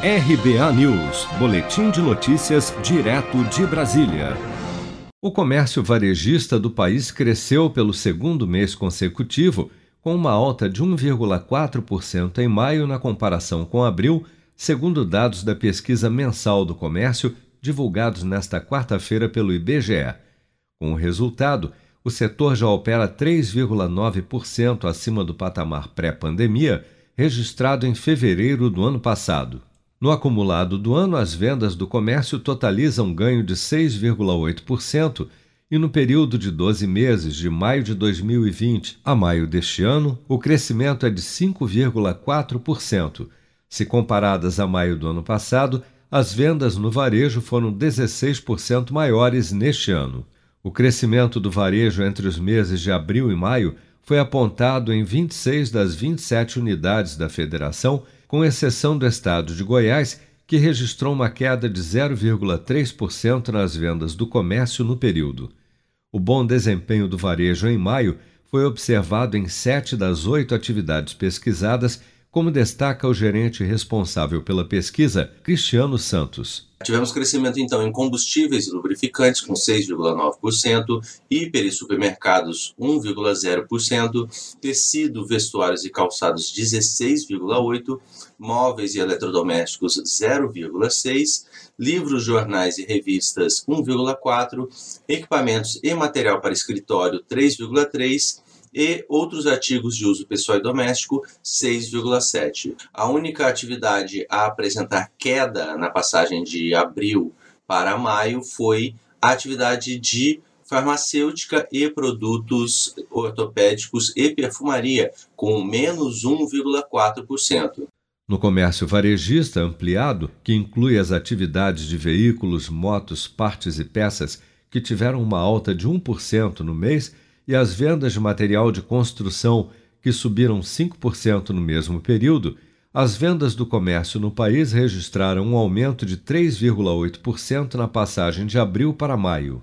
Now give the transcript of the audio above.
RBA News, Boletim de Notícias, direto de Brasília. O comércio varejista do país cresceu pelo segundo mês consecutivo, com uma alta de 1,4% em maio na comparação com abril, segundo dados da pesquisa mensal do comércio divulgados nesta quarta-feira pelo IBGE. Com o resultado, o setor já opera 3,9% acima do patamar pré-pandemia, registrado em fevereiro do ano passado. No acumulado do ano, as vendas do comércio totalizam ganho de 6,8% e no período de 12 meses, de maio de 2020 a maio deste ano, o crescimento é de 5,4%. Se comparadas a maio do ano passado, as vendas no varejo foram 16% maiores neste ano. O crescimento do varejo entre os meses de abril e maio foi apontado em 26 das 27 unidades da federação, com exceção do estado de Goiás, que registrou uma queda de 0,3% nas vendas do comércio no período. O bom desempenho do varejo em maio foi observado em sete das oito atividades pesquisadas como destaca o gerente responsável pela pesquisa, Cristiano Santos. Tivemos crescimento então em combustíveis e lubrificantes com 6,9%, hiper e supermercados 1,0%, tecido, vestuários e calçados 16,8%, móveis e eletrodomésticos 0,6%, livros, jornais e revistas 1,4%, equipamentos e material para escritório 3,3%, e outros artigos de uso pessoal e doméstico 6,7. A única atividade a apresentar queda na passagem de abril para maio foi a atividade de farmacêutica e produtos ortopédicos e perfumaria, com menos 1,4%. No comércio varejista ampliado, que inclui as atividades de veículos, motos, partes e peças, que tiveram uma alta de 1% no mês, e as vendas de material de construção, que subiram 5% no mesmo período, as vendas do comércio no país registraram um aumento de 3,8% na passagem de abril para maio.